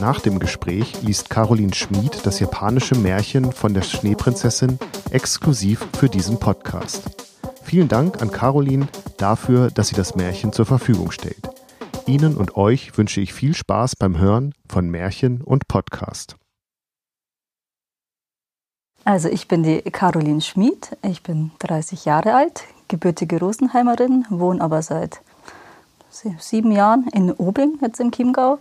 nach dem Gespräch liest Caroline Schmid das japanische Märchen von der Schneeprinzessin exklusiv für diesen Podcast. Vielen Dank an Caroline dafür, dass sie das Märchen zur Verfügung stellt. Ihnen und euch wünsche ich viel Spaß beim Hören von Märchen und Podcast. Also ich bin die Caroline Schmid, ich bin 30 Jahre alt, gebürtige Rosenheimerin, wohne aber seit sieben Jahren in Obing, jetzt im Chiemgau.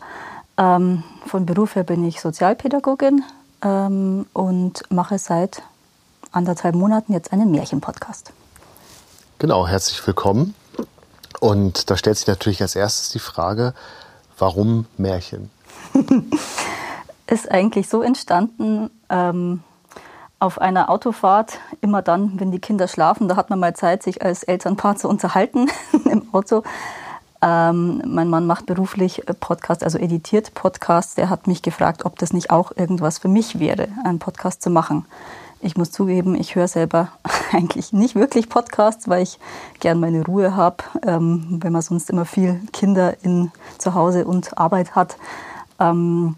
Ähm, von Beruf her bin ich Sozialpädagogin ähm, und mache seit anderthalb Monaten jetzt einen Märchenpodcast. Genau, herzlich willkommen. Und da stellt sich natürlich als erstes die Frage, warum Märchen? Ist eigentlich so entstanden, ähm, auf einer Autofahrt, immer dann, wenn die Kinder schlafen, da hat man mal Zeit, sich als Elternpaar zu unterhalten im Auto. Ähm, mein Mann macht beruflich Podcast, also editiert Podcasts. Der hat mich gefragt, ob das nicht auch irgendwas für mich wäre, einen Podcast zu machen. Ich muss zugeben, ich höre selber eigentlich nicht wirklich Podcasts, weil ich gern meine Ruhe habe, ähm, wenn man sonst immer viel Kinder in zu Hause und Arbeit hat. Ähm,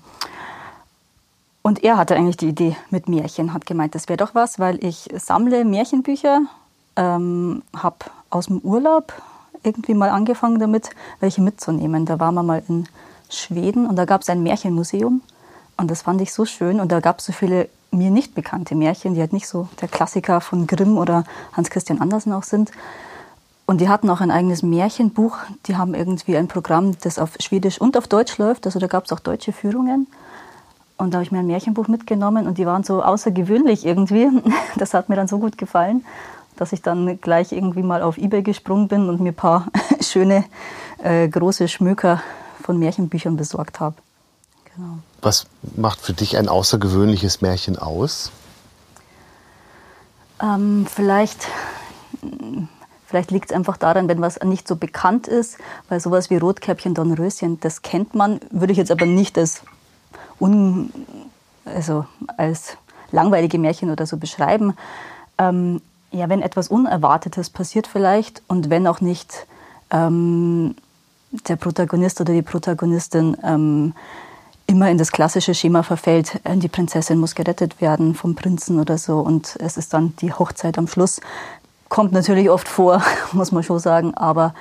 und er hatte eigentlich die Idee mit Märchen, hat gemeint, das wäre doch was, weil ich sammle Märchenbücher, ähm, habe aus dem Urlaub irgendwie mal angefangen damit, welche mitzunehmen. Da waren wir mal in Schweden und da gab es ein Märchenmuseum und das fand ich so schön und da gab es so viele mir nicht bekannte Märchen, die halt nicht so der Klassiker von Grimm oder Hans Christian Andersen auch sind. Und die hatten auch ein eigenes Märchenbuch. Die haben irgendwie ein Programm, das auf Schwedisch und auf Deutsch läuft. Also da gab es auch deutsche Führungen. Und da habe ich mir ein Märchenbuch mitgenommen und die waren so außergewöhnlich irgendwie. Das hat mir dann so gut gefallen, dass ich dann gleich irgendwie mal auf Ebay gesprungen bin und mir ein paar schöne äh, große Schmöker von Märchenbüchern besorgt habe. Genau. Was macht für dich ein außergewöhnliches Märchen aus? Ähm, vielleicht vielleicht liegt es einfach daran, wenn was nicht so bekannt ist, weil sowas wie Rotkäppchen, Dornröschen, das kennt man, würde ich jetzt aber nicht als, un, also als langweilige Märchen oder so beschreiben. Ähm, ja, wenn etwas Unerwartetes passiert vielleicht und wenn auch nicht ähm, der Protagonist oder die Protagonistin ähm, immer in das klassische Schema verfällt, äh, die Prinzessin muss gerettet werden vom Prinzen oder so und es ist dann die Hochzeit am Schluss. Kommt natürlich oft vor, muss man schon sagen, aber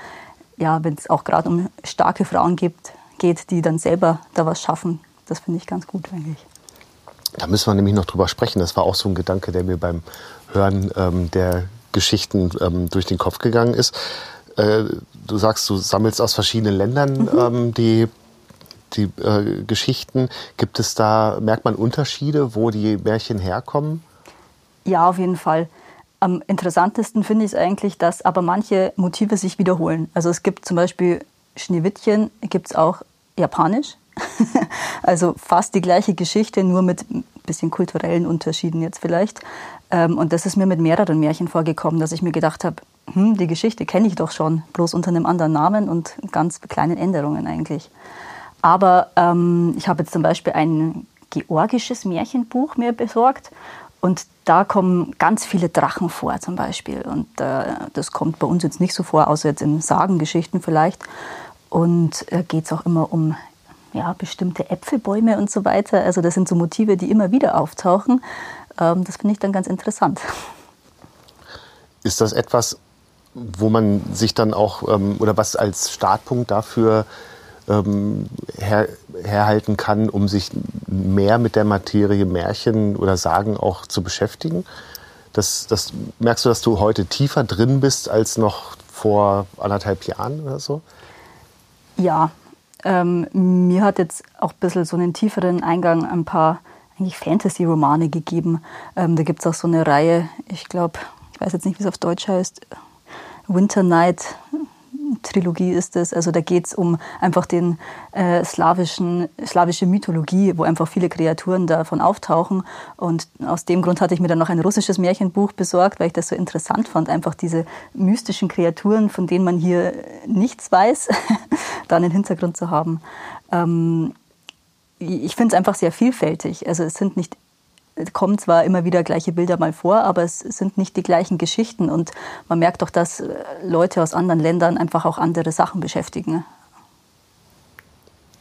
ja, wenn es auch gerade um starke Frauen gibt, geht, die dann selber da was schaffen, das finde ich ganz gut eigentlich. Da müssen wir nämlich noch drüber sprechen. Das war auch so ein Gedanke, der mir beim Hören ähm, der Geschichten ähm, durch den Kopf gegangen ist. Äh, du sagst, du sammelst aus verschiedenen Ländern mhm. ähm, die die äh, Geschichten. Gibt es da, merkt man Unterschiede, wo die Märchen herkommen? Ja, auf jeden Fall. Am interessantesten finde ich es eigentlich, dass aber manche Motive sich wiederholen. Also es gibt zum Beispiel Schneewittchen, gibt es auch japanisch. also fast die gleiche Geschichte, nur mit ein bisschen kulturellen Unterschieden jetzt vielleicht. Ähm, und das ist mir mit mehreren Märchen vorgekommen, dass ich mir gedacht habe, hm, die Geschichte kenne ich doch schon, bloß unter einem anderen Namen und ganz kleinen Änderungen eigentlich. Aber ähm, ich habe jetzt zum Beispiel ein georgisches Märchenbuch mir besorgt und da kommen ganz viele Drachen vor zum Beispiel. Und äh, das kommt bei uns jetzt nicht so vor, außer jetzt in Sagengeschichten vielleicht. Und äh, geht es auch immer um ja, bestimmte Äpfelbäume und so weiter. Also das sind so Motive, die immer wieder auftauchen. Ähm, das finde ich dann ganz interessant. Ist das etwas, wo man sich dann auch, ähm, oder was als Startpunkt dafür ähm, her, herhalten kann, um sich mehr mit der Materie Märchen oder Sagen auch zu beschäftigen? Das, das, merkst du, dass du heute tiefer drin bist als noch vor anderthalb Jahren oder so? Ja, ähm, mir hat jetzt auch ein bisschen so einen tieferen Eingang ein paar Fantasy-Romane gegeben. Ähm, da gibt es auch so eine Reihe, ich glaube, ich weiß jetzt nicht, wie es auf Deutsch heißt, Winter Night Trilogie ist es. Also da geht es um einfach den äh, slawischen, slawische Mythologie, wo einfach viele Kreaturen davon auftauchen. Und aus dem Grund hatte ich mir dann noch ein russisches Märchenbuch besorgt, weil ich das so interessant fand, einfach diese mystischen Kreaturen, von denen man hier nichts weiß, dann im Hintergrund zu haben. Ähm, ich finde es einfach sehr vielfältig. Also es sind nicht kommen zwar immer wieder gleiche Bilder mal vor, aber es sind nicht die gleichen Geschichten. Und man merkt doch, dass äh, Leute aus anderen Ländern einfach auch andere Sachen beschäftigen.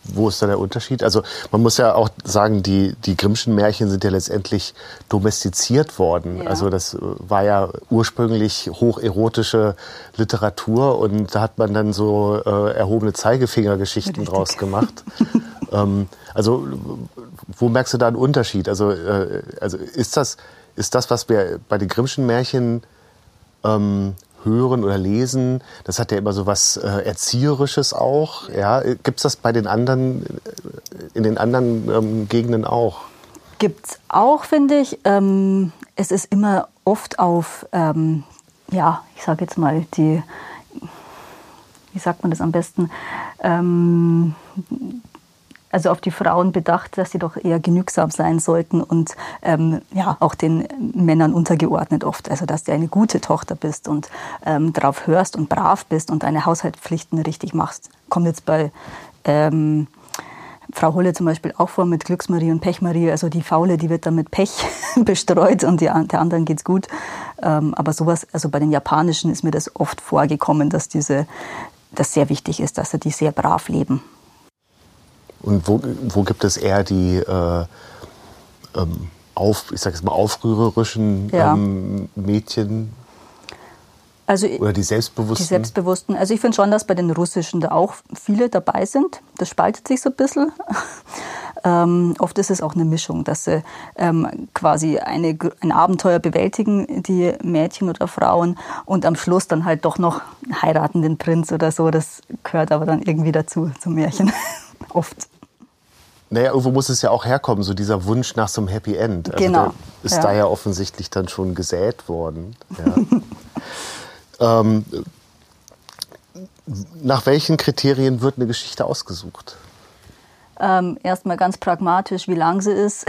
Wo ist da der Unterschied? Also man muss ja auch sagen, die, die Grimmschen Märchen sind ja letztendlich domestiziert worden. Ja. Also das äh, war ja ursprünglich hocherotische Literatur und da hat man dann so äh, erhobene Zeigefingergeschichten draus gemacht. ähm, also wo merkst du da einen Unterschied? Also, äh, also ist, das, ist das, was wir bei den Grimmschen Märchen ähm, hören oder lesen, das hat ja immer so was äh, Erzieherisches auch. Ja? Gibt es das bei den anderen, in den anderen ähm, Gegenden auch? Gibt es auch, finde ich. Ähm, es ist immer oft auf, ähm, ja, ich sage jetzt mal, die, wie sagt man das am besten, ähm, also auf die Frauen bedacht, dass sie doch eher genügsam sein sollten und ähm, ja auch den Männern untergeordnet oft. Also dass du eine gute Tochter bist und ähm, darauf hörst und brav bist und deine Haushaltspflichten richtig machst. Kommt jetzt bei ähm, Frau Holle zum Beispiel auch vor mit Glücksmarie und Pechmarie. Also die Faule, die wird dann mit Pech bestreut und die, der anderen geht's gut. Ähm, aber sowas, also bei den Japanischen ist mir das oft vorgekommen, dass diese, das sehr wichtig ist, dass sie die sehr brav leben. Und wo, wo gibt es eher die äh, ähm, auf, ich sag jetzt mal, aufrührerischen ja. ähm, Mädchen? Also, Oder die Selbstbewussten? Die Selbstbewussten. Also ich finde schon, dass bei den Russischen da auch viele dabei sind. Das spaltet sich so ein bisschen. ähm, oft ist es auch eine Mischung, dass sie ähm, quasi eine, ein Abenteuer bewältigen, die Mädchen oder Frauen, und am Schluss dann halt doch noch heiraten den Prinz oder so. Das gehört aber dann irgendwie dazu, zum Märchen. oft. Naja, irgendwo muss es ja auch herkommen, so dieser Wunsch nach so einem Happy End. Also genau. ist ja. da ja offensichtlich dann schon gesät worden. Ja. ähm, nach welchen Kriterien wird eine Geschichte ausgesucht? Ähm, erstmal ganz pragmatisch, wie lang sie ist.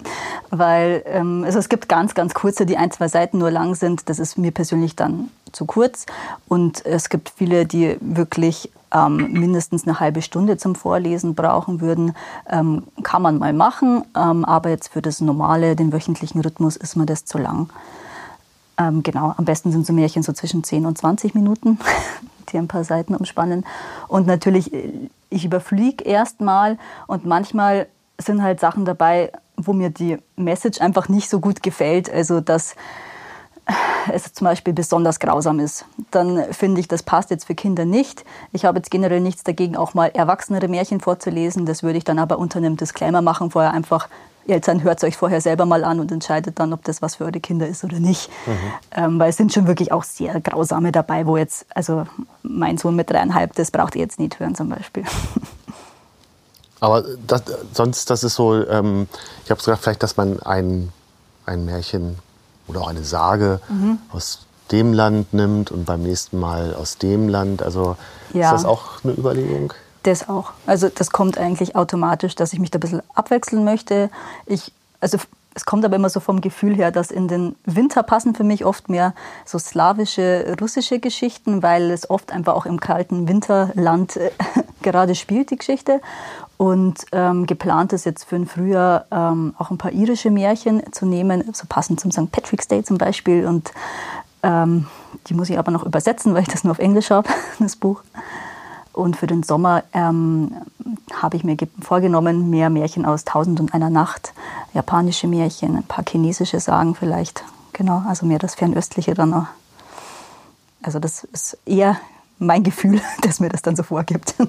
Weil ähm, also es gibt ganz, ganz kurze, die ein, zwei Seiten nur lang sind. Das ist mir persönlich dann zu kurz. Und es gibt viele, die wirklich ähm, mindestens eine halbe Stunde zum Vorlesen brauchen würden, ähm, kann man mal machen. Ähm, aber jetzt für das normale, den wöchentlichen Rhythmus ist mir das zu lang. Ähm, genau, am besten sind so Märchen so zwischen 10 und 20 Minuten, die ein paar Seiten umspannen. Und natürlich, äh, ich überfliege erstmal und manchmal sind halt Sachen dabei, wo mir die Message einfach nicht so gut gefällt. Also, dass es zum Beispiel besonders grausam ist, dann finde ich, das passt jetzt für Kinder nicht. Ich habe jetzt generell nichts dagegen, auch mal erwachsenere Märchen vorzulesen. Das würde ich dann aber unter einem Disclaimer machen, vorher einfach, Eltern hört es euch vorher selber mal an und entscheidet dann, ob das was für eure Kinder ist oder nicht. Mhm. Ähm, weil es sind schon wirklich auch sehr grausame dabei, wo jetzt, also mein Sohn mit dreieinhalb, das braucht ihr jetzt nicht hören zum Beispiel. Aber das, sonst, das ist so, ähm, ich habe gesagt, vielleicht, dass man ein, ein Märchen oder auch eine Sage mhm. aus dem Land nimmt und beim nächsten Mal aus dem Land. Also ja. ist das auch eine Überlegung? Das auch. Also das kommt eigentlich automatisch, dass ich mich da ein bisschen abwechseln möchte. Ich, also es kommt aber immer so vom Gefühl her, dass in den Winter passen für mich oft mehr so slawische, russische Geschichten, weil es oft einfach auch im kalten Winterland äh, gerade spielt, die Geschichte. Und ähm, geplant ist jetzt für den Frühjahr ähm, auch ein paar irische Märchen zu nehmen, so passend zum St. Patrick's Day zum Beispiel. Und ähm, die muss ich aber noch übersetzen, weil ich das nur auf Englisch habe, das Buch. Und für den Sommer ähm, habe ich mir vorgenommen, mehr Märchen aus Tausend und einer Nacht, japanische Märchen, ein paar chinesische Sagen vielleicht. Genau, also mehr das Fernöstliche dann noch. Also das ist eher mein Gefühl, dass mir das dann so vorgibt.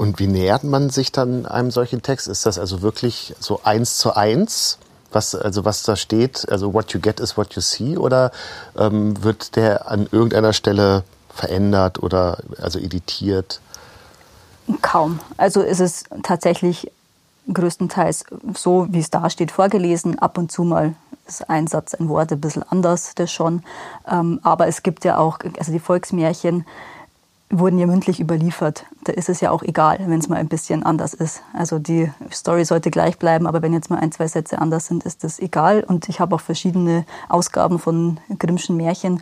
Und wie nähert man sich dann einem solchen Text? Ist das also wirklich so eins zu eins? Was, also was da steht, also what you get is what you see, oder ähm, wird der an irgendeiner Stelle verändert oder also editiert? Kaum. Also ist es tatsächlich größtenteils so, wie es da steht, vorgelesen. Ab und zu mal ist ein Satz, ein Wort ein bisschen anders, das schon. Ähm, aber es gibt ja auch, also die Volksmärchen, wurden ja mündlich überliefert. Da ist es ja auch egal, wenn es mal ein bisschen anders ist. Also die Story sollte gleich bleiben, aber wenn jetzt mal ein, zwei Sätze anders sind, ist das egal. Und ich habe auch verschiedene Ausgaben von Grimmschen Märchen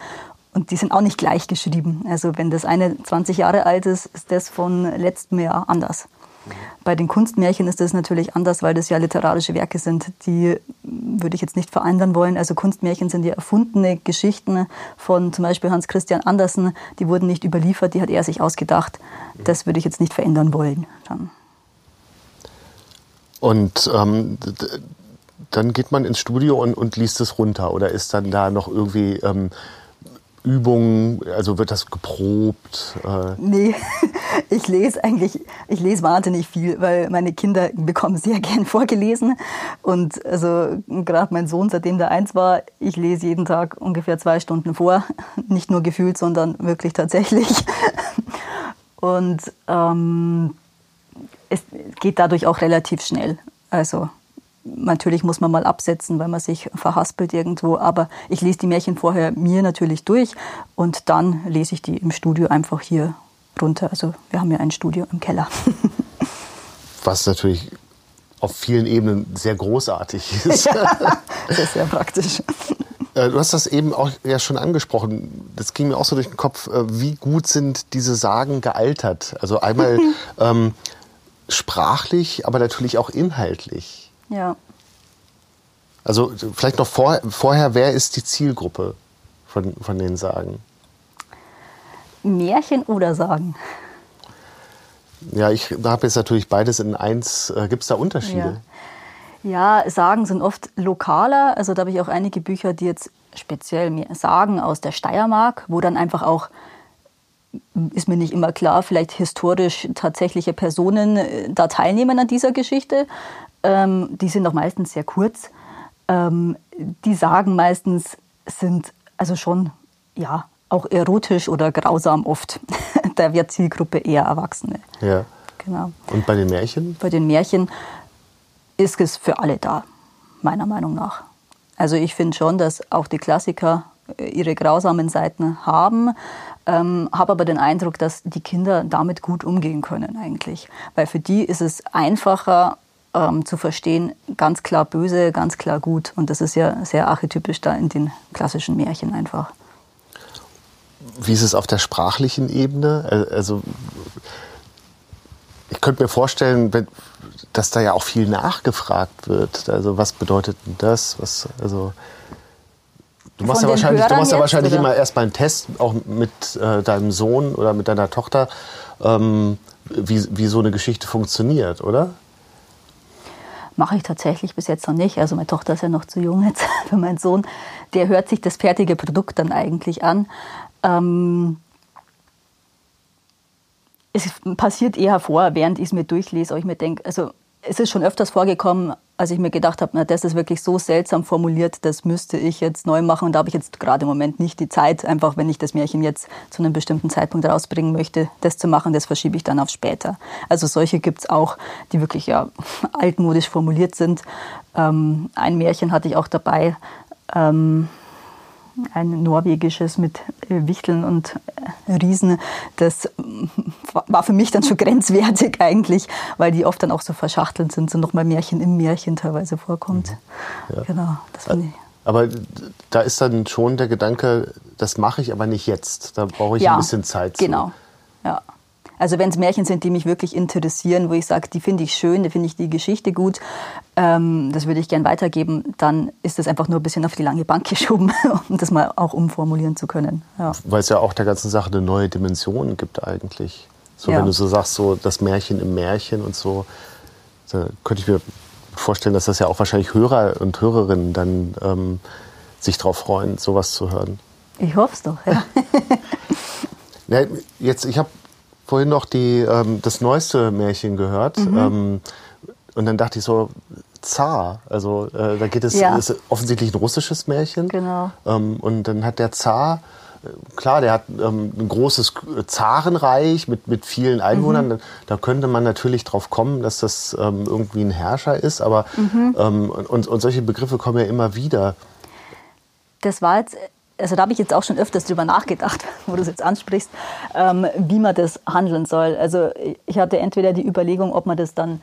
und die sind auch nicht gleich geschrieben. Also wenn das eine 20 Jahre alt ist, ist das von letztem Jahr anders. Bei den Kunstmärchen ist das natürlich anders, weil das ja literarische Werke sind. Die würde ich jetzt nicht verändern wollen. Also Kunstmärchen sind ja erfundene Geschichten von zum Beispiel Hans Christian Andersen. Die wurden nicht überliefert, die hat er sich ausgedacht. Das würde ich jetzt nicht verändern wollen. Dann. Und ähm, dann geht man ins Studio und, und liest es runter oder ist dann da noch irgendwie ähm, Übungen, also wird das geprobt? Äh? Nee, ich lese eigentlich, ich lese wahnsinnig viel, weil meine Kinder bekommen sehr gern vorgelesen. Und also gerade mein Sohn, seitdem der eins war, ich lese jeden Tag ungefähr zwei Stunden vor. Nicht nur gefühlt, sondern wirklich tatsächlich. Und ähm, es geht dadurch auch relativ schnell. Also Natürlich muss man mal absetzen, weil man sich verhaspelt irgendwo, aber ich lese die Märchen vorher mir natürlich durch und dann lese ich die im Studio einfach hier runter. Also wir haben ja ein Studio im Keller. Was natürlich auf vielen Ebenen sehr großartig ist. Ja, das ist sehr praktisch. Äh, du hast das eben auch ja schon angesprochen. Das ging mir auch so durch den Kopf. Äh, wie gut sind diese Sagen gealtert? Also einmal ähm, sprachlich, aber natürlich auch inhaltlich. Ja. Also vielleicht noch vor, vorher, wer ist die Zielgruppe von, von den Sagen? Märchen oder Sagen? Ja, ich habe jetzt natürlich beides in eins. Äh, Gibt es da Unterschiede? Ja. ja, Sagen sind oft lokaler. Also da habe ich auch einige Bücher, die jetzt speziell Sagen aus der Steiermark, wo dann einfach auch ist mir nicht immer klar, vielleicht historisch tatsächliche Personen äh, da teilnehmen an dieser Geschichte. Ähm, die sind auch meistens sehr kurz. Ähm, die sagen meistens, sind also schon, ja, auch erotisch oder grausam oft. da wird Zielgruppe eher Erwachsene. Ja. Genau. Und bei den Märchen? Bei den Märchen ist es für alle da, meiner Meinung nach. Also ich finde schon, dass auch die Klassiker äh, ihre grausamen Seiten haben, ähm, habe aber den Eindruck, dass die Kinder damit gut umgehen können eigentlich. Weil für die ist es einfacher, ähm, zu verstehen, ganz klar böse, ganz klar gut. Und das ist ja sehr archetypisch da in den klassischen Märchen einfach. Wie ist es auf der sprachlichen Ebene? Also ich könnte mir vorstellen, dass da ja auch viel nachgefragt wird. Also was bedeutet denn das? Was, also Du machst, ja wahrscheinlich, du machst ja wahrscheinlich immer erst mal einen Test, auch mit äh, deinem Sohn oder mit deiner Tochter, ähm, wie, wie so eine Geschichte funktioniert, oder? Mache ich tatsächlich bis jetzt noch nicht. Also meine Tochter ist ja noch zu jung jetzt für meinen Sohn. Der hört sich das fertige Produkt dann eigentlich an. Ähm, es passiert eher vor, während ich es mir durchlese, ob ich mir denke, also es ist schon öfters vorgekommen, als ich mir gedacht habe, das ist wirklich so seltsam formuliert, das müsste ich jetzt neu machen. Und da habe ich jetzt gerade im Moment nicht die Zeit, einfach wenn ich das Märchen jetzt zu einem bestimmten Zeitpunkt rausbringen möchte, das zu machen, das verschiebe ich dann auf später. Also solche gibt es auch, die wirklich ja altmodisch formuliert sind. Ähm, ein Märchen hatte ich auch dabei. Ähm, ein norwegisches mit äh, Wichteln und äh, Riesen, das war für mich dann schon grenzwertig eigentlich, weil die oft dann auch so verschachtelt sind, so nochmal Märchen im Märchen teilweise vorkommt. Mhm. Ja. Genau, das finde ich. Aber da ist dann schon der Gedanke, das mache ich aber nicht jetzt. Da brauche ich ja, ein bisschen Zeit. Genau, ja. Also wenn es Märchen sind, die mich wirklich interessieren, wo ich sage, die finde ich schön, da finde ich die Geschichte gut, ähm, das würde ich gern weitergeben, dann ist das einfach nur ein bisschen auf die lange Bank geschoben, um das mal auch umformulieren zu können. Ja. Weil es ja auch der ganzen Sache eine neue Dimension gibt eigentlich. So, ja. wenn du so sagst, so das Märchen im Märchen und so, da könnte ich mir vorstellen, dass das ja auch wahrscheinlich Hörer und Hörerinnen dann ähm, sich darauf freuen, sowas zu hören. Ich hoffe es doch, ja. ja jetzt, ich habe vorhin noch die, ähm, das neueste Märchen gehört. Mhm. Ähm, und dann dachte ich so, Zar. Also äh, da geht es ja. ist offensichtlich ein russisches Märchen. Genau. Ähm, und dann hat der Zar, äh, klar, der hat ähm, ein großes Zarenreich mit, mit vielen Einwohnern. Mhm. Da könnte man natürlich drauf kommen, dass das ähm, irgendwie ein Herrscher ist. Aber mhm. Ähm, und, und solche Begriffe kommen ja immer wieder. Das war jetzt also da habe ich jetzt auch schon öfters drüber nachgedacht, wo du es jetzt ansprichst, ähm, wie man das handeln soll. Also ich hatte entweder die Überlegung, ob man das dann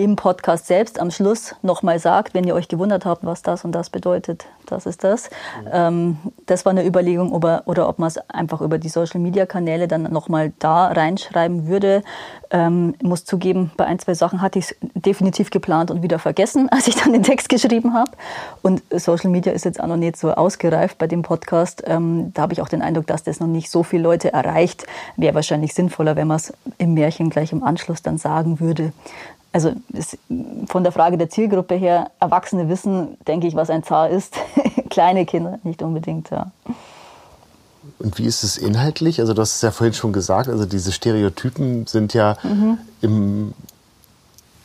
im Podcast selbst am Schluss nochmal sagt, wenn ihr euch gewundert habt, was das und das bedeutet, das ist das. Mhm. Ähm, das war eine Überlegung, ob er, oder ob man es einfach über die Social-Media-Kanäle dann nochmal da reinschreiben würde. Ähm, muss zugeben, bei ein, zwei Sachen hatte ich es definitiv geplant und wieder vergessen, als ich dann den Text geschrieben habe. Und Social Media ist jetzt auch noch nicht so ausgereift bei dem Podcast. Ähm, da habe ich auch den Eindruck, dass das noch nicht so viele Leute erreicht. Wäre wahrscheinlich sinnvoller, wenn man es im Märchen gleich im Anschluss dann sagen würde also von der Frage der Zielgruppe her, Erwachsene wissen, denke ich, was ein Zar ist. Kleine Kinder nicht unbedingt, ja. Und wie ist es inhaltlich? Also du hast es ja vorhin schon gesagt, also diese Stereotypen sind ja mhm. im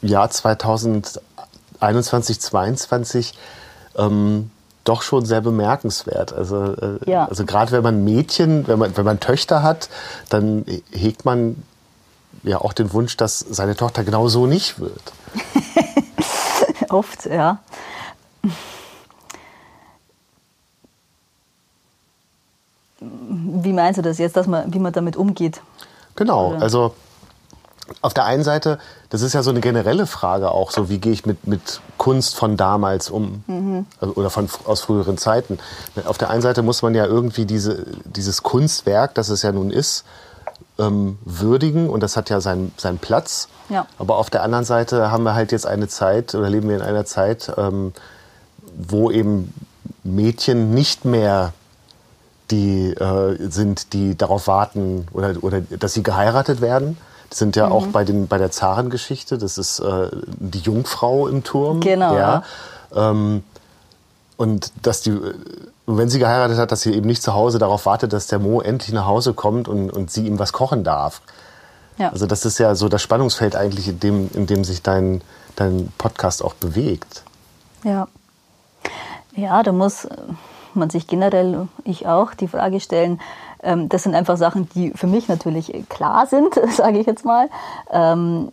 Jahr 2021, 2022 ähm, doch schon sehr bemerkenswert. Also, äh, ja. also gerade wenn man Mädchen, wenn man, wenn man Töchter hat, dann hegt man ja auch den Wunsch, dass seine Tochter genau so nicht wird. Oft, ja. Wie meinst du das jetzt, dass man, wie man damit umgeht? Genau, Oder? also auf der einen Seite, das ist ja so eine generelle Frage auch, so wie gehe ich mit, mit Kunst von damals um mhm. also, oder von, aus früheren Zeiten. Auf der einen Seite muss man ja irgendwie diese, dieses Kunstwerk, das es ja nun ist, ähm, würdigen und das hat ja seinen, seinen Platz. Ja. Aber auf der anderen Seite haben wir halt jetzt eine Zeit oder leben wir in einer Zeit, ähm, wo eben Mädchen nicht mehr die äh, sind, die darauf warten oder, oder dass sie geheiratet werden. Das sind ja mhm. auch bei, den, bei der Zarengeschichte, das ist äh, die Jungfrau im Turm. Genau. Ja. Ähm, und dass die und wenn sie geheiratet hat, dass sie eben nicht zu Hause darauf wartet, dass der Mo endlich nach Hause kommt und, und sie ihm was kochen darf. Ja. Also das ist ja so das Spannungsfeld eigentlich, in dem, in dem sich dein, dein Podcast auch bewegt. Ja. Ja, da muss man sich generell, ich auch, die Frage stellen, ähm, das sind einfach Sachen, die für mich natürlich klar sind, sage ich jetzt mal. Ähm,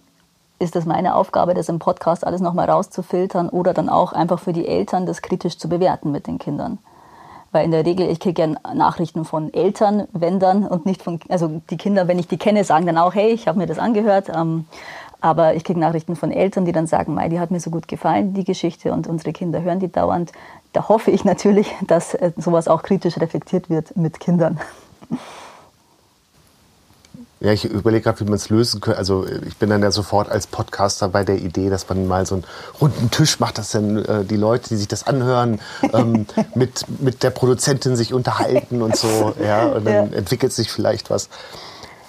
ist das meine Aufgabe, das im Podcast alles nochmal rauszufiltern oder dann auch einfach für die Eltern das kritisch zu bewerten mit den Kindern? Weil in der Regel, ich kriege ja Nachrichten von Eltern, wenn dann, und nicht von, also die Kinder, wenn ich die kenne, sagen dann auch, hey, ich habe mir das angehört. Ähm, aber ich kriege Nachrichten von Eltern, die dann sagen, Mai, die hat mir so gut gefallen, die Geschichte, und unsere Kinder hören die dauernd. Da hoffe ich natürlich, dass äh, sowas auch kritisch reflektiert wird mit Kindern. Ja, ich überlege gerade, wie man es lösen könnte. Also ich bin dann ja sofort als Podcaster bei der Idee, dass man mal so einen runden Tisch macht, dass dann äh, die Leute, die sich das anhören, ähm, mit, mit der Produzentin sich unterhalten und so. Ja, und dann ja. entwickelt sich vielleicht was.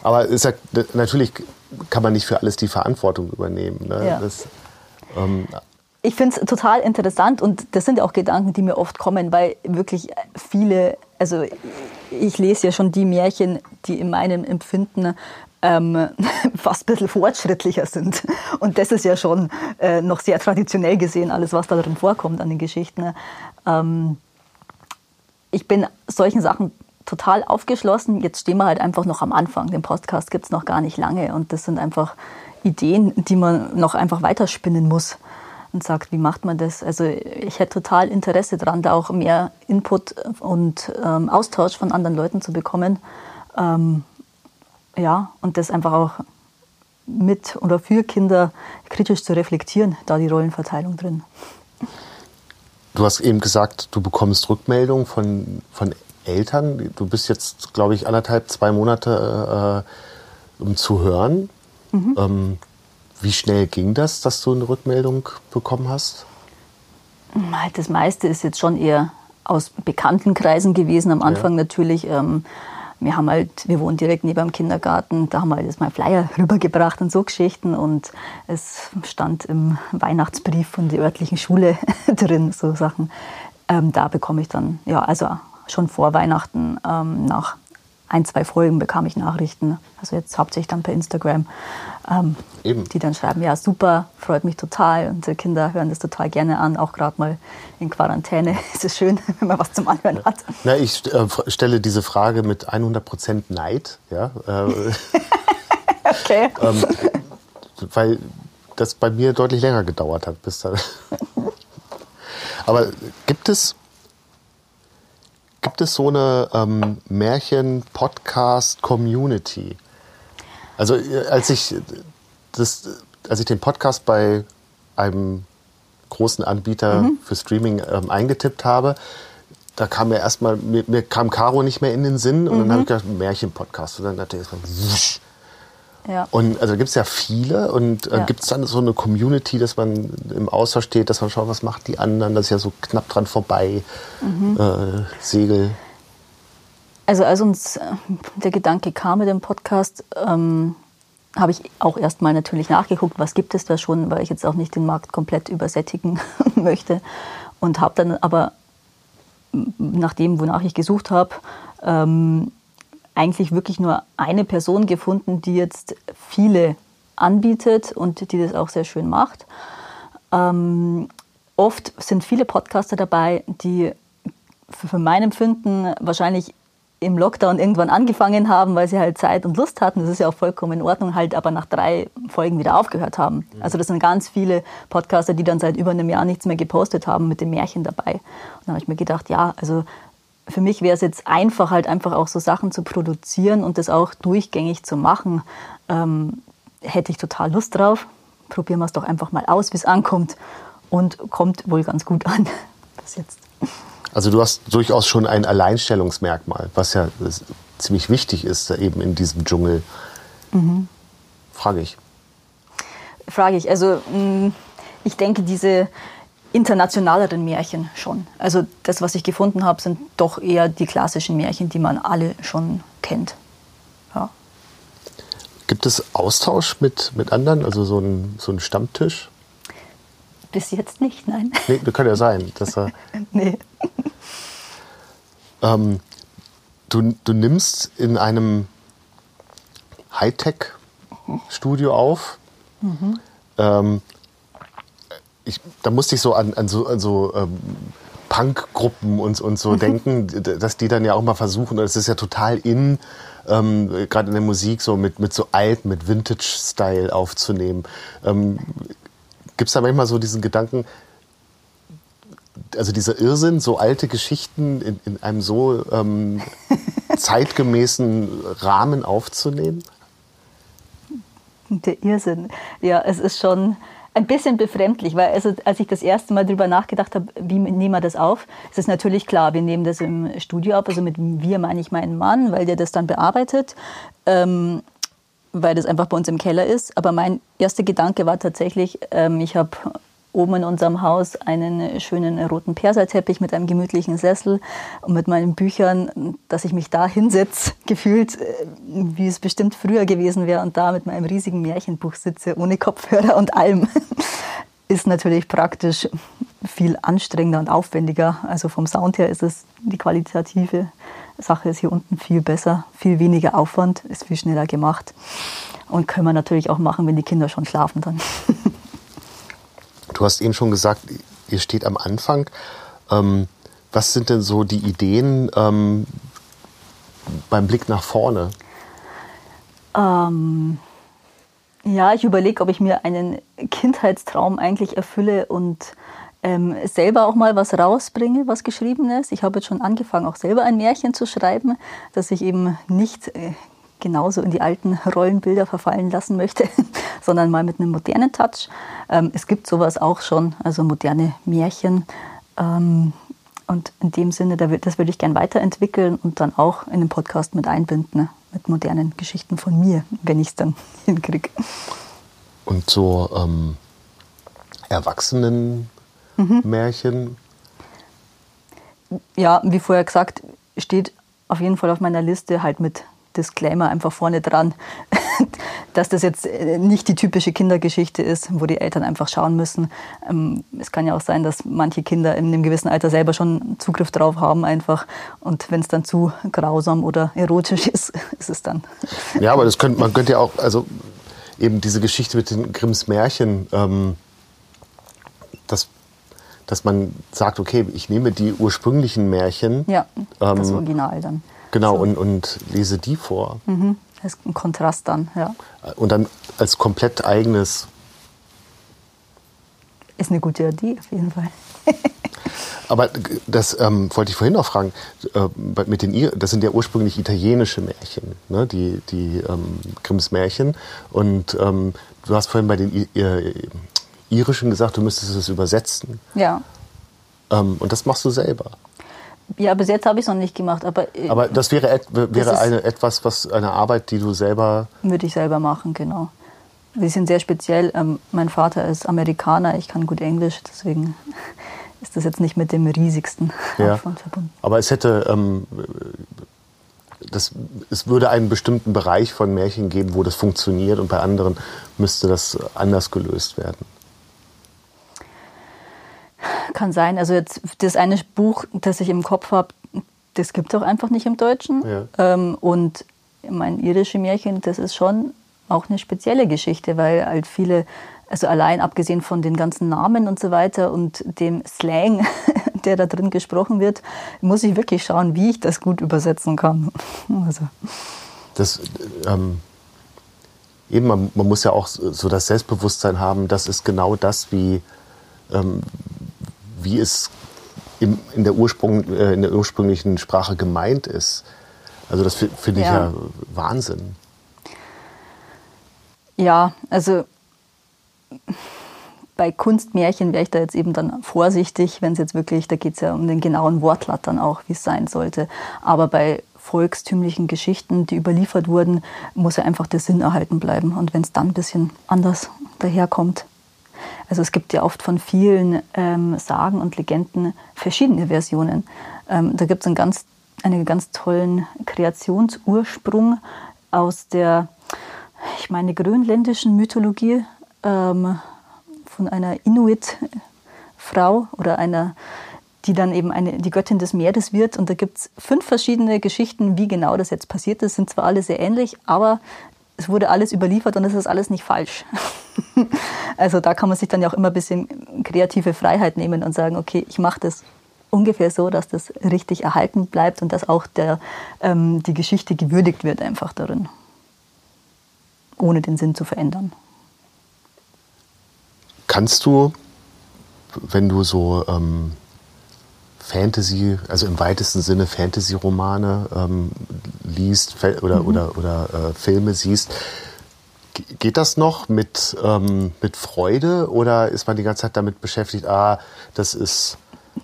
Aber ist ja, natürlich kann man nicht für alles die Verantwortung übernehmen. Ne? Ja. Das, ähm, ich finde es total interessant und das sind auch Gedanken, die mir oft kommen, weil wirklich viele, also ich lese ja schon die Märchen, die in meinem Empfinden ähm, fast ein bisschen fortschrittlicher sind. Und das ist ja schon äh, noch sehr traditionell gesehen, alles, was da drin vorkommt an den Geschichten. Ähm, ich bin solchen Sachen total aufgeschlossen. Jetzt stehen wir halt einfach noch am Anfang. Den Podcast gibt es noch gar nicht lange. Und das sind einfach Ideen, die man noch einfach weiterspinnen muss und sagt, wie macht man das? Also ich hätte total Interesse daran, da auch mehr Input und ähm, Austausch von anderen Leuten zu bekommen. Ähm, ja, und das einfach auch mit oder für Kinder kritisch zu reflektieren, da die Rollenverteilung drin. Du hast eben gesagt, du bekommst Rückmeldungen von, von Eltern. Du bist jetzt, glaube ich, anderthalb, zwei Monate äh, um zu hören. Mhm. Ähm, wie schnell ging das, dass du eine Rückmeldung bekommen hast? Das meiste ist jetzt schon eher aus bekannten Kreisen gewesen. Am Anfang ja. natürlich. Ähm, wir haben halt, wir wohnen direkt neben dem Kindergarten, da haben wir halt mal Flyer rübergebracht und so Geschichten und es stand im Weihnachtsbrief von der örtlichen Schule drin, so Sachen. Ähm, da bekomme ich dann, ja, also schon vor Weihnachten ähm, nach ein, zwei Folgen bekam ich Nachrichten, also jetzt hauptsächlich dann per Instagram, ähm, die dann schreiben, ja super, freut mich total. Unsere Kinder hören das total gerne an, auch gerade mal in Quarantäne ist es schön, wenn man was zum Anhören hat. Na, ich äh, stelle diese Frage mit 100% Neid. Ja, äh, okay. ähm, weil das bei mir deutlich länger gedauert hat, bis dann. Aber gibt es Gibt es so eine ähm, Märchen-Podcast-Community? Also äh, als ich das, als ich den Podcast bei einem großen Anbieter mhm. für Streaming ähm, eingetippt habe, da kam mir erstmal, mir, mir, kam Caro nicht mehr in den Sinn und mhm. dann habe ich gedacht, Märchen-Podcast. Und dann hatte ich wusch. Ja. Und also gibt es ja viele und äh, ja. gibt es dann so eine Community, dass man im Austausch steht, dass man schaut, was macht die anderen, das ist ja so knapp dran vorbei, mhm. äh, Segel. Also als uns äh, der Gedanke kam mit dem Podcast, ähm, habe ich auch erstmal natürlich nachgeguckt, was gibt es da schon, weil ich jetzt auch nicht den Markt komplett übersättigen möchte. Und habe dann aber nach dem, wonach ich gesucht habe, ähm, eigentlich wirklich nur eine Person gefunden, die jetzt viele anbietet und die das auch sehr schön macht. Ähm, oft sind viele Podcaster dabei, die für mein Empfinden wahrscheinlich im Lockdown irgendwann angefangen haben, weil sie halt Zeit und Lust hatten. Das ist ja auch vollkommen in Ordnung, halt aber nach drei Folgen wieder aufgehört haben. Mhm. Also das sind ganz viele Podcaster, die dann seit über einem Jahr nichts mehr gepostet haben mit dem Märchen dabei. Und dann habe ich mir gedacht, ja, also für mich wäre es jetzt einfach, halt einfach auch so Sachen zu produzieren und das auch durchgängig zu machen. Ähm, hätte ich total Lust drauf. Probieren wir es doch einfach mal aus, wie es ankommt. Und kommt wohl ganz gut an bis jetzt. Also du hast durchaus schon ein Alleinstellungsmerkmal, was ja ziemlich wichtig ist eben in diesem Dschungel. Mhm. Frage ich. Frage ich. Also mm, ich denke, diese internationaleren Märchen schon. Also das, was ich gefunden habe, sind doch eher die klassischen Märchen, die man alle schon kennt. Ja. Gibt es Austausch mit, mit anderen, also so ein, so ein Stammtisch? Bis jetzt nicht, nein. Nee, das kann ja sein. Dass er, nee. Ähm, du, du nimmst in einem Hightech-Studio auf. Mhm. Ähm, ich, da musste ich so an, an so, an so ähm, Punk-Gruppen und, und so denken, dass die dann ja auch mal versuchen, es ist ja total in, ähm, gerade in der Musik, so mit, mit so alt, mit Vintage-Style aufzunehmen. Ähm, Gibt es da manchmal so diesen Gedanken, also dieser Irrsinn, so alte Geschichten in, in einem so ähm, zeitgemäßen Rahmen aufzunehmen? Der Irrsinn. Ja, es ist schon ein bisschen befremdlich, weil also, als ich das erste Mal darüber nachgedacht habe, wie nehmen wir das auf, ist es natürlich klar, wir nehmen das im Studio auf. Also mit wir meine ich meinen Mann, weil der das dann bearbeitet. Ähm, weil das einfach bei uns im Keller ist. Aber mein erster Gedanke war tatsächlich, ähm, ich habe oben in unserem Haus einen schönen roten Perserteppich mit einem gemütlichen Sessel und mit meinen Büchern, dass ich mich da hinsetze, gefühlt, äh, wie es bestimmt früher gewesen wäre und da mit meinem riesigen Märchenbuch sitze, ohne Kopfhörer und allem, ist natürlich praktisch viel anstrengender und aufwendiger. Also vom Sound her ist es die qualitative Sache ist hier unten viel besser, viel weniger Aufwand, ist viel schneller gemacht und können wir natürlich auch machen, wenn die Kinder schon schlafen dann. Du hast eben schon gesagt, ihr steht am Anfang. Ähm, was sind denn so die Ideen ähm, beim Blick nach vorne? Ähm, ja, ich überlege, ob ich mir einen Kindheitstraum eigentlich erfülle und ähm, selber auch mal was rausbringe, was geschrieben ist. Ich habe jetzt schon angefangen, auch selber ein Märchen zu schreiben, dass ich eben nicht äh, genauso in die alten Rollenbilder verfallen lassen möchte, sondern mal mit einem modernen Touch. Ähm, es gibt sowas auch schon, also moderne Märchen. Ähm, und in dem Sinne, das würde ich gerne weiterentwickeln und dann auch in den Podcast mit einbinden, ne? mit modernen Geschichten von mir, wenn ich es dann hinkriege. Und so ähm, Erwachsenen-Märchen? Mhm. Ja, wie vorher gesagt, steht auf jeden Fall auf meiner Liste halt mit Disclaimer einfach vorne dran, dass das jetzt äh, nicht die typische Kindergeschichte ist, wo die Eltern einfach schauen müssen. Ähm, es kann ja auch sein, dass manche Kinder in einem gewissen Alter selber schon Zugriff drauf haben einfach. Und wenn es dann zu grausam oder erotisch ist, ist es dann. Ja, aber das könnte, man könnte ja auch, also eben diese Geschichte mit den Grimms Märchen, ähm, das dass man sagt, okay, ich nehme die ursprünglichen Märchen. Ja, das ähm, Original dann. Genau, so. und, und lese die vor. Mhm. Das ist ein Kontrast dann, ja. Und dann als komplett eigenes. Ist eine gute Idee, auf jeden Fall. Aber das ähm, wollte ich vorhin noch fragen. Äh, mit den, das sind ja ursprünglich italienische Märchen, ne? die, die ähm, Grimms Märchen. Und ähm, du hast vorhin bei den I äh, irischen gesagt, du müsstest es übersetzen. Ja. Ähm, und das machst du selber. Ja, bis jetzt habe ich es noch nicht gemacht. Aber, äh, aber das wäre, et wäre das eine, etwas, was eine Arbeit, die du selber. Würde ich selber machen, genau. Wir sind sehr speziell. Ähm, mein Vater ist Amerikaner, ich kann gut Englisch, deswegen ist das jetzt nicht mit dem riesigsten ja. Aufwand verbunden. Aber es hätte, ähm, das, es würde einen bestimmten Bereich von Märchen geben, wo das funktioniert und bei anderen müsste das anders gelöst werden. Kann sein. Also jetzt das eine Buch, das ich im Kopf habe, das gibt es auch einfach nicht im Deutschen. Ja. Ähm, und mein irische Märchen, das ist schon auch eine spezielle Geschichte, weil halt viele, also allein abgesehen von den ganzen Namen und so weiter und dem Slang, der da drin gesprochen wird, muss ich wirklich schauen, wie ich das gut übersetzen kann. Also. Das, ähm, eben, man, man, muss ja auch so das Selbstbewusstsein haben, das ist genau das, wie, ähm, wie es im, in, der Ursprung, äh, in der ursprünglichen Sprache gemeint ist. Also das finde ich ja. ja Wahnsinn. Ja, also bei Kunstmärchen wäre ich da jetzt eben dann vorsichtig, wenn es jetzt wirklich, da geht es ja um den genauen Wortlaut dann auch, wie es sein sollte. Aber bei volkstümlichen Geschichten, die überliefert wurden, muss ja einfach der Sinn erhalten bleiben. Und wenn es dann ein bisschen anders daherkommt. Also es gibt ja oft von vielen ähm, Sagen und Legenden verschiedene Versionen. Ähm, da gibt es einen ganz, einen ganz tollen Kreationsursprung aus der ich meine, grönländischen Mythologie ähm, von einer Inuit-Frau oder einer, die dann eben eine, die Göttin des Meeres wird. Und da gibt es fünf verschiedene Geschichten, wie genau das jetzt passiert ist. Sind zwar alle sehr ähnlich, aber es wurde alles überliefert und es ist alles nicht falsch. also da kann man sich dann ja auch immer ein bisschen kreative Freiheit nehmen und sagen, okay, ich mache das ungefähr so, dass das richtig erhalten bleibt und dass auch der, ähm, die Geschichte gewürdigt wird einfach darin ohne den Sinn zu verändern. Kannst du, wenn du so ähm, Fantasy, also im weitesten Sinne Fantasy-Romane ähm, liest oder, mhm. oder, oder äh, Filme siehst, geht das noch mit, ähm, mit Freude oder ist man die ganze Zeit damit beschäftigt, ah, das ist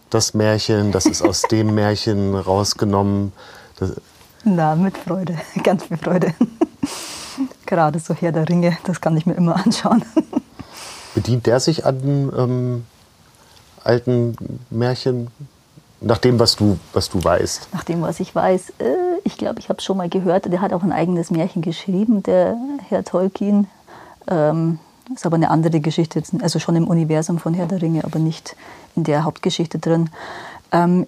das Märchen, das ist aus dem Märchen rausgenommen? Das Na, mit Freude, ganz viel Freude. Gerade so Herr der Ringe, das kann ich mir immer anschauen. Bedient der sich an ähm, alten Märchen? Nach dem, was du, was du weißt? Nach dem, was ich weiß. Äh, ich glaube, ich habe es schon mal gehört. Der hat auch ein eigenes Märchen geschrieben, der Herr Tolkien. Ähm, ist aber eine andere Geschichte, also schon im Universum von Herr der Ringe, aber nicht in der Hauptgeschichte drin. Ähm,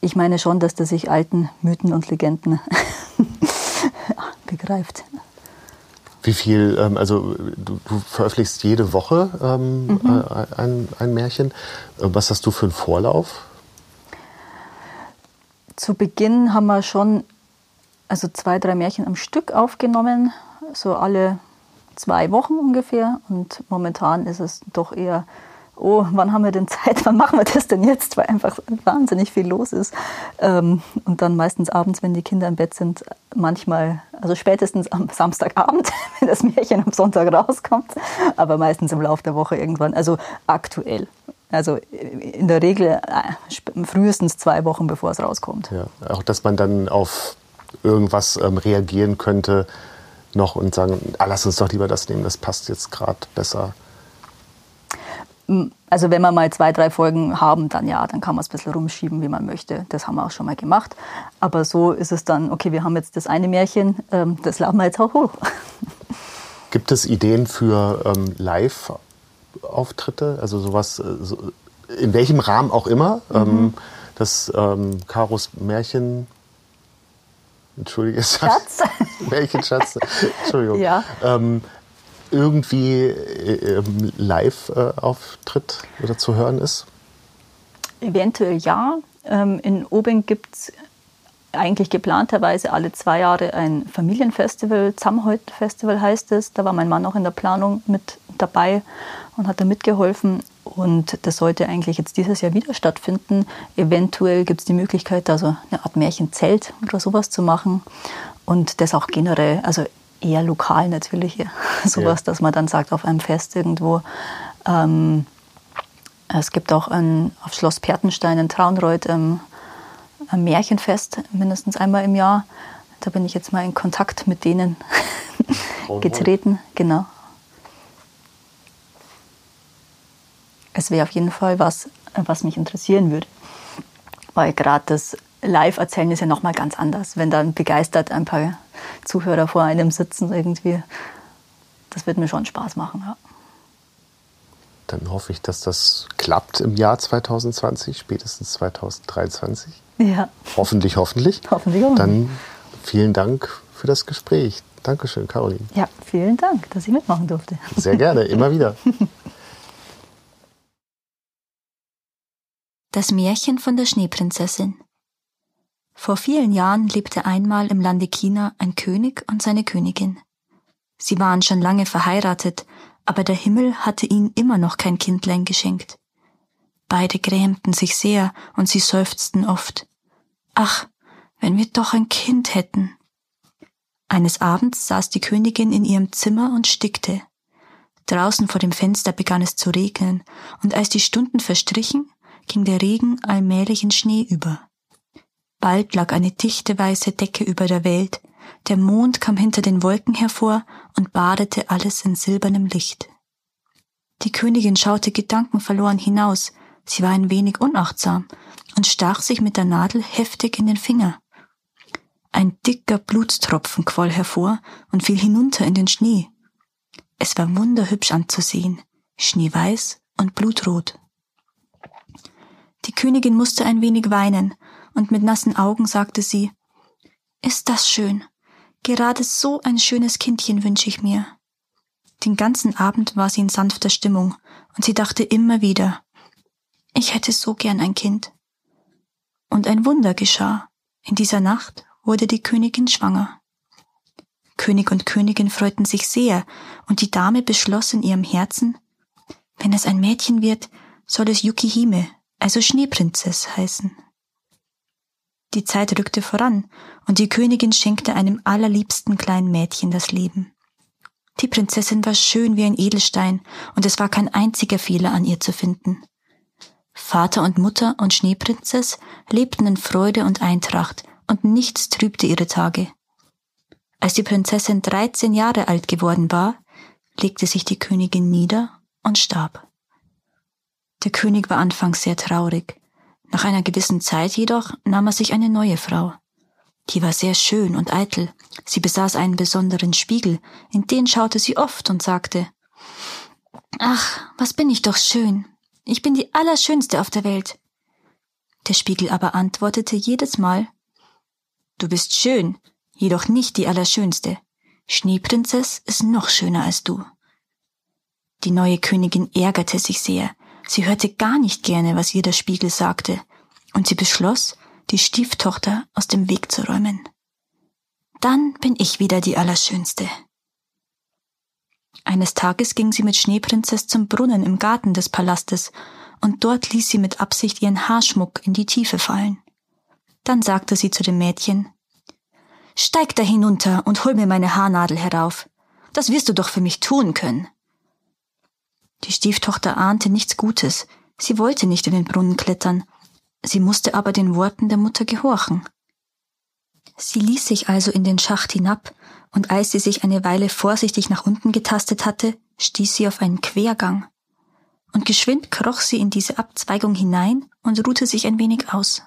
ich meine schon, dass der sich alten Mythen und Legenden begreift. Wie viel, ähm, also du, du, veröffentlichst jede Woche ähm, mhm. äh, ein, ein Märchen. Äh, was hast du für einen Vorlauf? Zu Beginn haben wir schon also zwei, drei Märchen am Stück aufgenommen, so alle zwei Wochen ungefähr. Und momentan ist es doch eher oh, wann haben wir denn Zeit, wann machen wir das denn jetzt, weil einfach wahnsinnig viel los ist. Ähm, und dann meistens abends, wenn die Kinder im Bett sind, manchmal, also spätestens am Samstagabend, wenn das Märchen am Sonntag rauskommt, aber meistens im Laufe der Woche irgendwann, also aktuell. Also in der Regel äh, frühestens zwei Wochen, bevor es rauskommt. Ja, auch dass man dann auf irgendwas ähm, reagieren könnte noch und sagen, ah, lass uns doch lieber das nehmen, das passt jetzt gerade besser also wenn wir mal zwei, drei Folgen haben, dann ja, dann kann man es ein bisschen rumschieben, wie man möchte. Das haben wir auch schon mal gemacht. Aber so ist es dann, okay, wir haben jetzt das eine Märchen, ähm, das laden wir jetzt auch hoch. Gibt es Ideen für ähm, Live-Auftritte? Also sowas, äh, so, in welchem Rahmen auch immer? Mhm. Ähm, das ähm, Karos Märchen Entschuldige, Schatz. Märchenschatz. Entschuldigung. Ja. Ähm, irgendwie äh, ähm, Live-Auftritt äh, oder zu hören ist? Eventuell ja. Ähm, in Obing gibt es eigentlich geplanterweise alle zwei Jahre ein Familienfestival, Zamholt-Festival heißt es. Da war mein Mann auch in der Planung mit dabei und hat da mitgeholfen. Und das sollte eigentlich jetzt dieses Jahr wieder stattfinden. Eventuell gibt es die Möglichkeit, also eine Art Märchenzelt oder sowas zu machen. Und das auch generell, also eher lokal natürlich, sowas, ja. dass man dann sagt, auf einem Fest irgendwo. Ähm, es gibt auch ein, auf Schloss Pertenstein in Traunreuth ähm, ein Märchenfest, mindestens einmal im Jahr. Da bin ich jetzt mal in Kontakt mit denen getreten. Genau. Es wäre auf jeden Fall was, was mich interessieren würde. Weil gerade das Live-Erzählen ist ja nochmal ganz anders, wenn dann begeistert ein paar Zuhörer vor einem sitzen irgendwie. Das wird mir schon Spaß machen. Ja. Dann hoffe ich, dass das klappt im Jahr 2020, spätestens 2023. Ja. Hoffentlich, hoffentlich. Hoffentlich, hoffentlich. Dann vielen Dank für das Gespräch. Dankeschön, Caroline. Ja, vielen Dank, dass ich mitmachen durfte. Sehr gerne, immer wieder. Das Märchen von der Schneeprinzessin. Vor vielen Jahren lebte einmal im Lande China ein König und seine Königin. Sie waren schon lange verheiratet, aber der Himmel hatte ihnen immer noch kein Kindlein geschenkt. Beide grämten sich sehr und sie seufzten oft. Ach, wenn wir doch ein Kind hätten. Eines Abends saß die Königin in ihrem Zimmer und stickte. Draußen vor dem Fenster begann es zu regnen, und als die Stunden verstrichen, ging der Regen allmählich in Schnee über. Bald lag eine dichte weiße Decke über der Welt, der Mond kam hinter den Wolken hervor und badete alles in silbernem Licht. Die Königin schaute gedankenverloren hinaus, sie war ein wenig unachtsam und stach sich mit der Nadel heftig in den Finger. Ein dicker Blutstropfen quoll hervor und fiel hinunter in den Schnee. Es war wunderhübsch anzusehen, schneeweiß und blutrot. Die Königin musste ein wenig weinen, und mit nassen Augen sagte sie Ist das schön. Gerade so ein schönes Kindchen wünsche ich mir. Den ganzen Abend war sie in sanfter Stimmung, und sie dachte immer wieder Ich hätte so gern ein Kind. Und ein Wunder geschah. In dieser Nacht wurde die Königin schwanger. König und Königin freuten sich sehr, und die Dame beschloss in ihrem Herzen, wenn es ein Mädchen wird, soll es Yukihime, also Schneeprinzess heißen. Die Zeit rückte voran, und die Königin schenkte einem allerliebsten kleinen Mädchen das Leben. Die Prinzessin war schön wie ein Edelstein, und es war kein einziger Fehler an ihr zu finden. Vater und Mutter und Schneeprinzess lebten in Freude und Eintracht, und nichts trübte ihre Tage. Als die Prinzessin dreizehn Jahre alt geworden war, legte sich die Königin nieder und starb. Der König war anfangs sehr traurig. Nach einer gewissen Zeit jedoch nahm er sich eine neue Frau. Die war sehr schön und eitel. Sie besaß einen besonderen Spiegel, in den schaute sie oft und sagte Ach, was bin ich doch schön. Ich bin die Allerschönste auf der Welt. Der Spiegel aber antwortete jedes Mal Du bist schön, jedoch nicht die Allerschönste. Schneeprinzess ist noch schöner als du. Die neue Königin ärgerte sich sehr, Sie hörte gar nicht gerne, was ihr der Spiegel sagte, und sie beschloss, die Stieftochter aus dem Weg zu räumen. Dann bin ich wieder die Allerschönste. Eines Tages ging sie mit Schneeprinzess zum Brunnen im Garten des Palastes, und dort ließ sie mit Absicht ihren Haarschmuck in die Tiefe fallen. Dann sagte sie zu dem Mädchen Steig da hinunter und hol mir meine Haarnadel herauf. Das wirst du doch für mich tun können. Die Stieftochter ahnte nichts Gutes, sie wollte nicht in den Brunnen klettern, sie musste aber den Worten der Mutter gehorchen. Sie ließ sich also in den Schacht hinab, und als sie sich eine Weile vorsichtig nach unten getastet hatte, stieß sie auf einen Quergang. Und geschwind kroch sie in diese Abzweigung hinein und ruhte sich ein wenig aus.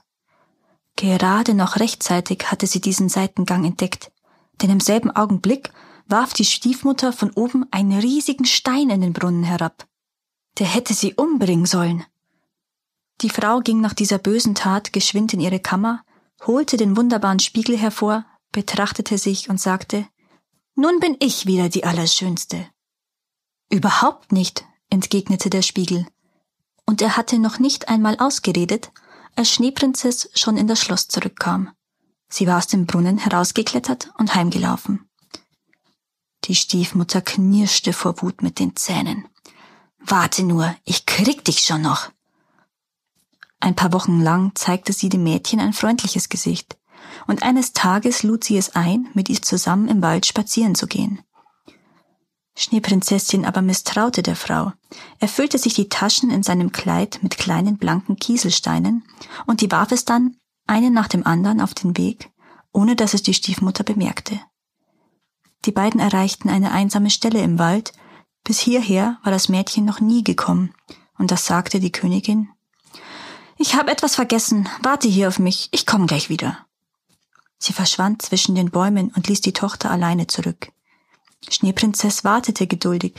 Gerade noch rechtzeitig hatte sie diesen Seitengang entdeckt, denn im selben Augenblick warf die Stiefmutter von oben einen riesigen Stein in den Brunnen herab. Der hätte sie umbringen sollen. Die Frau ging nach dieser bösen Tat geschwind in ihre Kammer, holte den wunderbaren Spiegel hervor, betrachtete sich und sagte, nun bin ich wieder die Allerschönste. Überhaupt nicht, entgegnete der Spiegel. Und er hatte noch nicht einmal ausgeredet, als Schneeprinzess schon in das Schloss zurückkam. Sie war aus dem Brunnen herausgeklettert und heimgelaufen. Die Stiefmutter knirschte vor Wut mit den Zähnen. Warte nur, ich krieg dich schon noch. Ein paar Wochen lang zeigte sie dem Mädchen ein freundliches Gesicht, und eines Tages lud sie es ein, mit ihr zusammen im Wald spazieren zu gehen. Schneeprinzessin aber misstraute der Frau. Er füllte sich die Taschen in seinem Kleid mit kleinen blanken Kieselsteinen und die warf es dann einen nach dem anderen auf den Weg, ohne dass es die Stiefmutter bemerkte. Die beiden erreichten eine einsame Stelle im Wald. Bis hierher war das Mädchen noch nie gekommen, und das sagte die Königin. Ich habe etwas vergessen. Warte hier auf mich. Ich komme gleich wieder. Sie verschwand zwischen den Bäumen und ließ die Tochter alleine zurück. Schneeprinzess wartete geduldig.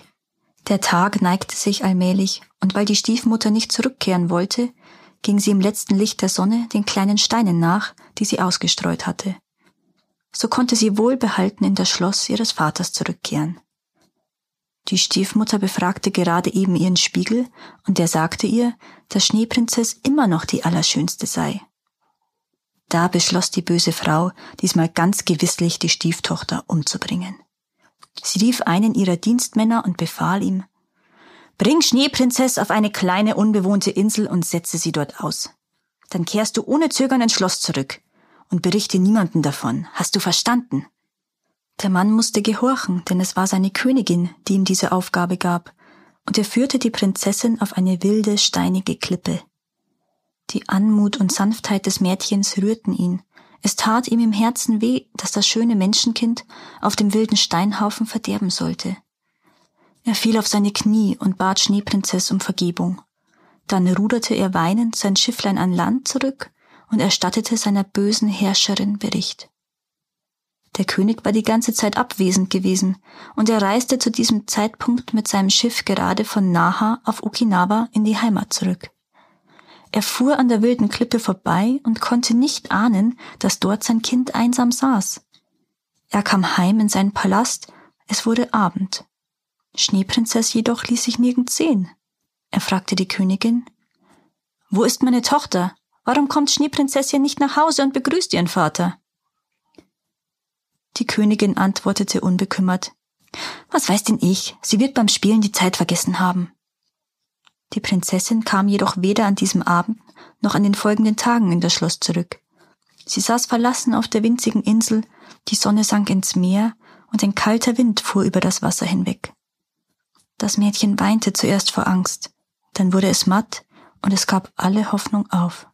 Der Tag neigte sich allmählich, und weil die Stiefmutter nicht zurückkehren wollte, ging sie im letzten Licht der Sonne den kleinen Steinen nach, die sie ausgestreut hatte. So konnte sie wohlbehalten in das Schloss ihres Vaters zurückkehren. Die Stiefmutter befragte gerade eben ihren Spiegel, und der sagte ihr, dass Schneeprinzess immer noch die Allerschönste sei. Da beschloss die böse Frau, diesmal ganz gewisslich die Stieftochter umzubringen. Sie rief einen ihrer Dienstmänner und befahl ihm, Bring Schneeprinzess auf eine kleine unbewohnte Insel und setze sie dort aus. Dann kehrst du ohne Zögern ins Schloss zurück und berichte niemanden davon. Hast du verstanden? Der Mann musste gehorchen, denn es war seine Königin, die ihm diese Aufgabe gab, und er führte die Prinzessin auf eine wilde, steinige Klippe. Die Anmut und Sanftheit des Mädchens rührten ihn. Es tat ihm im Herzen weh, dass das schöne Menschenkind auf dem wilden Steinhaufen verderben sollte. Er fiel auf seine Knie und bat Schneeprinzess um Vergebung. Dann ruderte er weinend sein Schifflein an Land zurück und erstattete seiner bösen Herrscherin Bericht. Der König war die ganze Zeit abwesend gewesen, und er reiste zu diesem Zeitpunkt mit seinem Schiff gerade von Naha auf Okinawa in die Heimat zurück. Er fuhr an der wilden Klippe vorbei und konnte nicht ahnen, dass dort sein Kind einsam saß. Er kam heim in seinen Palast, es wurde Abend. Schneeprinzess jedoch ließ sich nirgends sehen. Er fragte die Königin, Wo ist meine Tochter? Warum kommt Schneeprinzessin nicht nach Hause und begrüßt ihren Vater? Die Königin antwortete unbekümmert, Was weiß denn ich? Sie wird beim Spielen die Zeit vergessen haben. Die Prinzessin kam jedoch weder an diesem Abend noch an den folgenden Tagen in das Schloss zurück. Sie saß verlassen auf der winzigen Insel, die Sonne sank ins Meer und ein kalter Wind fuhr über das Wasser hinweg. Das Mädchen weinte zuerst vor Angst, dann wurde es matt und es gab alle Hoffnung auf.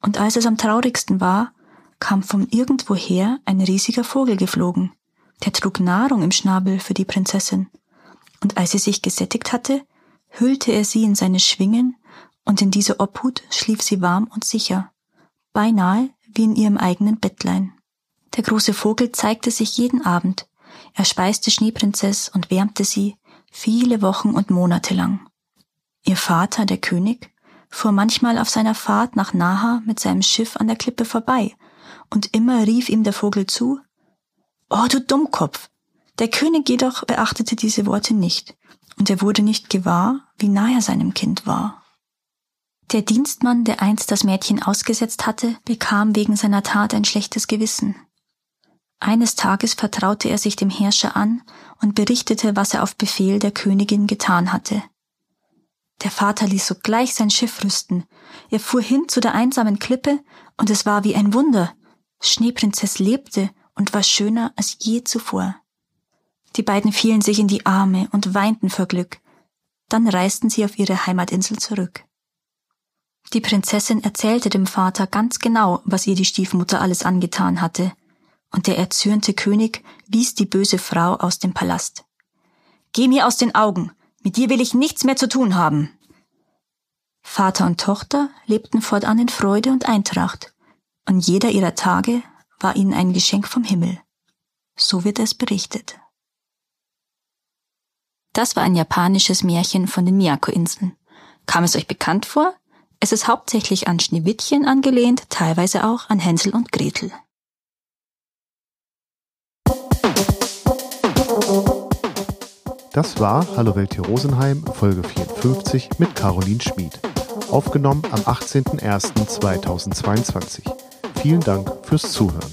Und als es am traurigsten war, kam von irgendwoher ein riesiger Vogel geflogen. Der trug Nahrung im Schnabel für die Prinzessin. Und als sie sich gesättigt hatte, hüllte er sie in seine Schwingen, und in diese Obhut schlief sie warm und sicher, beinahe wie in ihrem eigenen Bettlein. Der große Vogel zeigte sich jeden Abend. Er speiste Schneeprinzess und wärmte sie, viele Wochen und Monate lang. Ihr Vater, der König, fuhr manchmal auf seiner Fahrt nach Naha mit seinem Schiff an der Klippe vorbei, und immer rief ihm der Vogel zu Oh, du Dummkopf. Der König jedoch beachtete diese Worte nicht, und er wurde nicht gewahr, wie nah er seinem Kind war. Der Dienstmann, der einst das Mädchen ausgesetzt hatte, bekam wegen seiner Tat ein schlechtes Gewissen. Eines Tages vertraute er sich dem Herrscher an und berichtete, was er auf Befehl der Königin getan hatte. Der Vater ließ sogleich sein Schiff rüsten. Er fuhr hin zu der einsamen Klippe, und es war wie ein Wunder. Schneeprinzess lebte und war schöner als je zuvor. Die beiden fielen sich in die Arme und weinten vor Glück. Dann reisten sie auf ihre Heimatinsel zurück. Die Prinzessin erzählte dem Vater ganz genau, was ihr die Stiefmutter alles angetan hatte, und der erzürnte König wies die böse Frau aus dem Palast. Geh mir aus den Augen, mit dir will ich nichts mehr zu tun haben. Vater und Tochter lebten fortan in Freude und Eintracht, und jeder ihrer Tage war ihnen ein Geschenk vom Himmel. So wird es berichtet. Das war ein japanisches Märchen von den Miyako-Inseln. Kam es euch bekannt vor? Es ist hauptsächlich an Schneewittchen angelehnt, teilweise auch an Hänsel und Gretel. Das war Hallo Welt hier Rosenheim, Folge 54 mit Caroline Schmid. Aufgenommen am 18.01.2022. Vielen Dank fürs Zuhören.